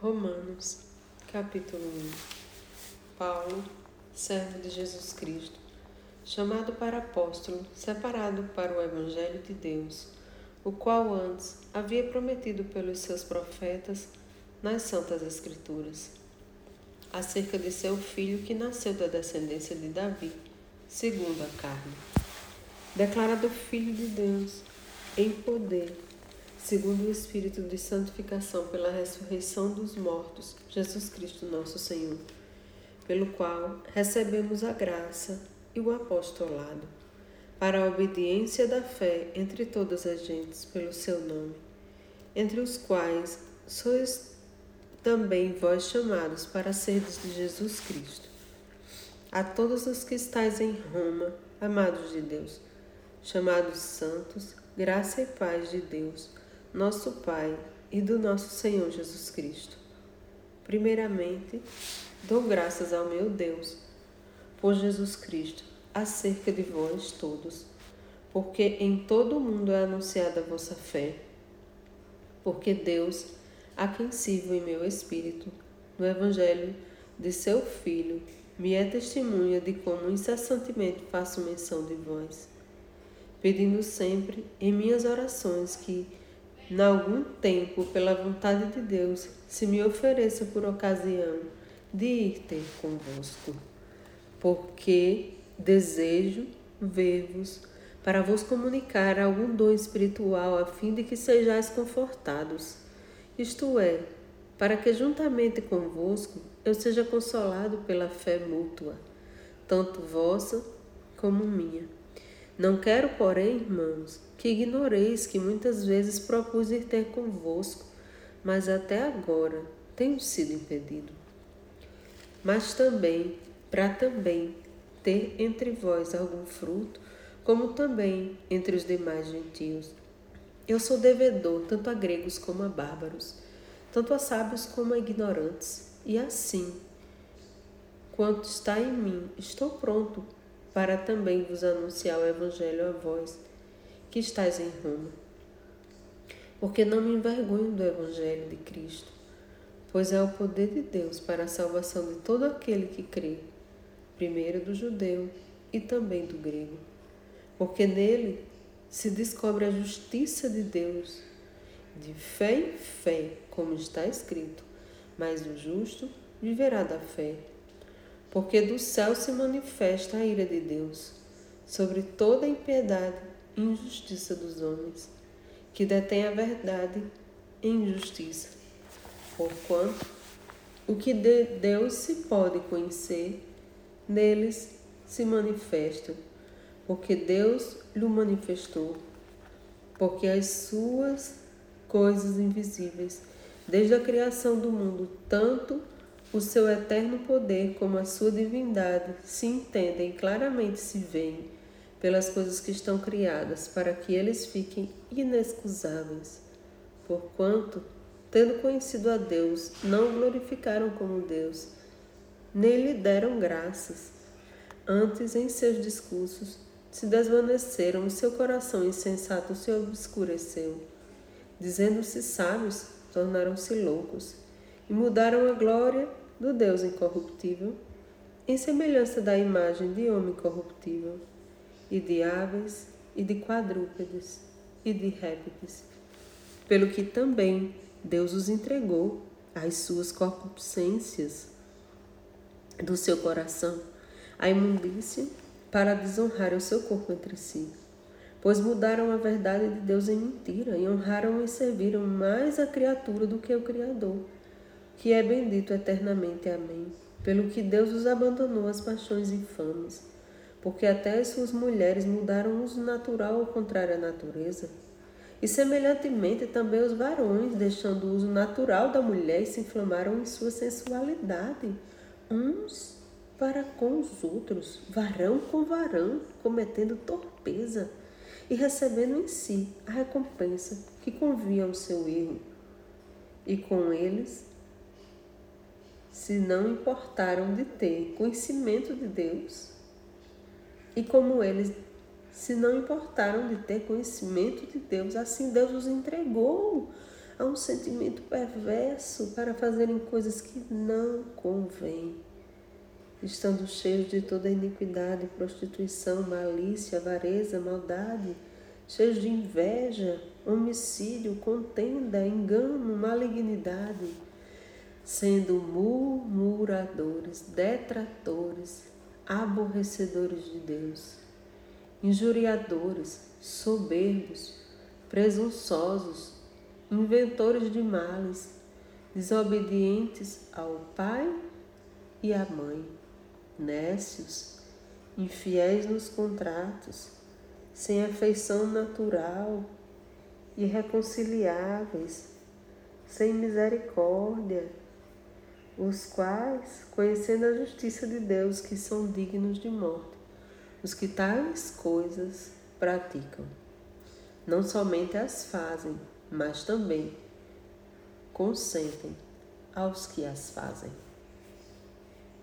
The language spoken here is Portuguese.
Romanos, capítulo 1 Paulo, servo de Jesus Cristo, chamado para apóstolo, separado para o Evangelho de Deus, o qual antes havia prometido pelos seus profetas nas Santas Escrituras, acerca de seu filho que nasceu da descendência de Davi, segundo a carne, declarado Filho de Deus, em poder segundo o Espírito de santificação pela ressurreição dos mortos, Jesus Cristo nosso Senhor, pelo qual recebemos a graça e o apostolado, para a obediência da fé entre todas as gentes, pelo seu nome, entre os quais sois também vós chamados para serdes de Jesus Cristo. A todos os que estáis em Roma, amados de Deus, chamados santos, graça e paz de Deus nosso Pai e do nosso Senhor Jesus Cristo. Primeiramente, dou graças ao meu Deus por Jesus Cristo acerca de vós todos, porque em todo o mundo é anunciada a vossa fé. Porque Deus, a quem sirvo em meu espírito, no Evangelho de seu Filho, me é testemunha de como incessantemente faço menção de vós, pedindo sempre em minhas orações que em algum tempo, pela vontade de Deus, se me ofereça por ocasião de ir ter convosco, porque desejo ver-vos para vos comunicar algum dom espiritual a fim de que sejais confortados, isto é, para que juntamente convosco eu seja consolado pela fé mútua, tanto vossa como minha. Não quero, porém, irmãos, que ignoreis que muitas vezes propus ir ter convosco, mas até agora tenho sido impedido. Mas também, para também ter entre vós algum fruto, como também entre os demais gentios. Eu sou devedor tanto a gregos como a bárbaros, tanto a sábios como a ignorantes, e assim, quanto está em mim, estou pronto para também vos anunciar o Evangelho a vós que estais em Roma. Porque não me envergonho do Evangelho de Cristo, pois é o poder de Deus para a salvação de todo aquele que crê, primeiro do judeu e também do grego. Porque nele se descobre a justiça de Deus, de fé em fé, como está escrito, mas o justo viverá da fé. Porque do céu se manifesta a ira de Deus sobre toda a impiedade injustiça dos homens, que detém a verdade em justiça. Porquanto o que de Deus se pode conhecer, neles se manifesta, porque Deus lhe manifestou, porque as suas coisas invisíveis, desde a criação do mundo, tanto o seu eterno poder como a sua divindade se entendem claramente se veem pelas coisas que estão criadas, para que eles fiquem inexcusáveis. Porquanto, tendo conhecido a Deus, não o glorificaram como Deus, nem lhe deram graças. Antes, em seus discursos, se desvaneceram e seu coração insensato se obscureceu. Dizendo-se sábios, tornaram-se loucos e mudaram a glória do Deus incorruptível em semelhança da imagem de homem corruptível e de aves, e de quadrúpedes, e de répteis, pelo que também Deus os entregou às suas concupiscências do seu coração, a imundícia, para desonrar o seu corpo entre si. Pois mudaram a verdade de Deus em mentira e honraram e serviram mais a criatura do que o Criador, que é bendito eternamente. Amém. Pelo que Deus os abandonou às paixões infames porque até as suas mulheres mudaram o uso natural ao contrário à natureza. E semelhantemente também os varões, deixando o uso natural da mulher, se inflamaram em sua sensualidade, uns para com os outros, varão com varão, cometendo torpeza e recebendo em si a recompensa que convia ao seu erro. E com eles se não importaram de ter conhecimento de Deus, e como eles se não importaram de ter conhecimento de Deus, assim Deus os entregou há um sentimento perverso para fazerem coisas que não convêm, estando cheios de toda iniquidade, prostituição, malícia, avareza, maldade, cheios de inveja, homicídio, contenda, engano, malignidade, sendo murmuradores, detratores, aborrecedores de Deus, injuriadores, soberbos, presunçosos, inventores de males, desobedientes ao pai e à mãe, nécios, infiéis nos contratos, sem afeição natural, irreconciliáveis, sem misericórdia, os quais, conhecendo a justiça de Deus, que são dignos de morte, os que tais coisas praticam. Não somente as fazem, mas também consentem aos que as fazem.